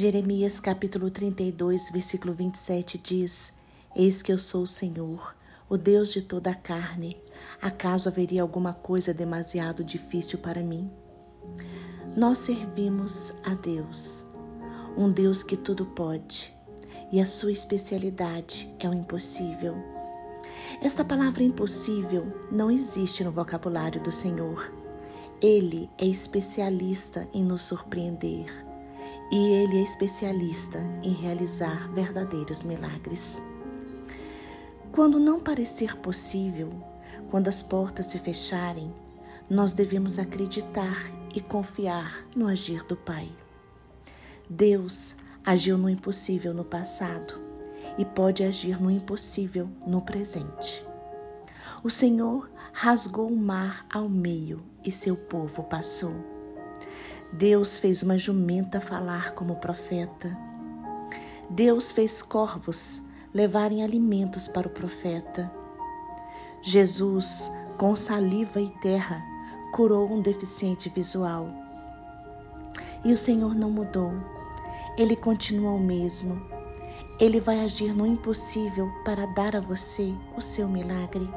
Jeremias capítulo 32, versículo 27 diz: Eis que eu sou o Senhor, o Deus de toda a carne. Acaso haveria alguma coisa demasiado difícil para mim? Nós servimos a Deus, um Deus que tudo pode, e a sua especialidade é o impossível. Esta palavra impossível não existe no vocabulário do Senhor. Ele é especialista em nos surpreender e Ele é especialista em realizar verdadeiros milagres. Quando não parecer possível, quando as portas se fecharem, nós devemos acreditar e confiar no agir do Pai. Deus agiu no impossível no passado e pode agir no impossível no presente. O Senhor rasgou o mar ao meio e seu povo passou. Deus fez uma jumenta falar como profeta. Deus fez corvos levarem alimentos para o profeta. Jesus, com saliva e terra, curou um deficiente visual. E o Senhor não mudou. Ele continua o mesmo. Ele vai agir no impossível para dar a você o seu milagre.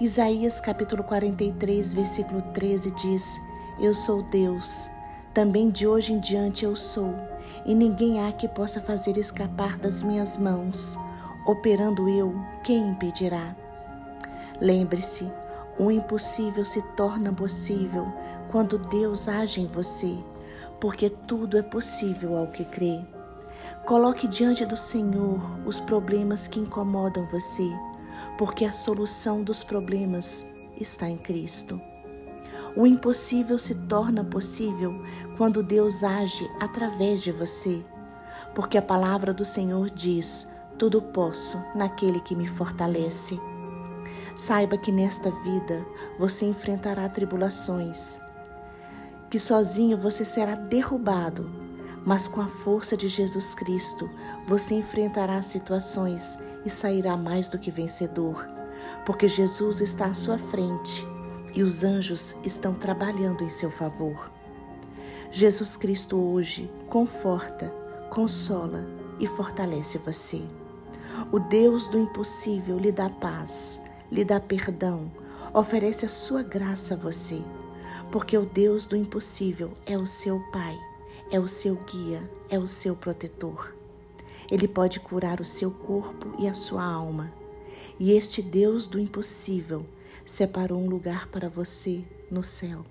Isaías capítulo 43, versículo 13 diz: eu sou Deus. Também de hoje em diante eu sou, e ninguém há que possa fazer escapar das minhas mãos. Operando eu, quem impedirá? Lembre-se, o impossível se torna possível quando Deus age em você, porque tudo é possível ao que crê. Coloque diante do Senhor os problemas que incomodam você, porque a solução dos problemas está em Cristo. O impossível se torna possível quando Deus age através de você, porque a palavra do Senhor diz: Tudo posso naquele que me fortalece. Saiba que nesta vida você enfrentará tribulações, que sozinho você será derrubado, mas com a força de Jesus Cristo você enfrentará situações e sairá mais do que vencedor, porque Jesus está à sua frente e os anjos estão trabalhando em seu favor. Jesus Cristo hoje conforta, consola e fortalece você. O Deus do impossível lhe dá paz, lhe dá perdão, oferece a sua graça a você, porque o Deus do impossível é o seu Pai, é o seu guia, é o seu protetor. Ele pode curar o seu corpo e a sua alma. E este Deus do impossível separou um lugar para você no céu.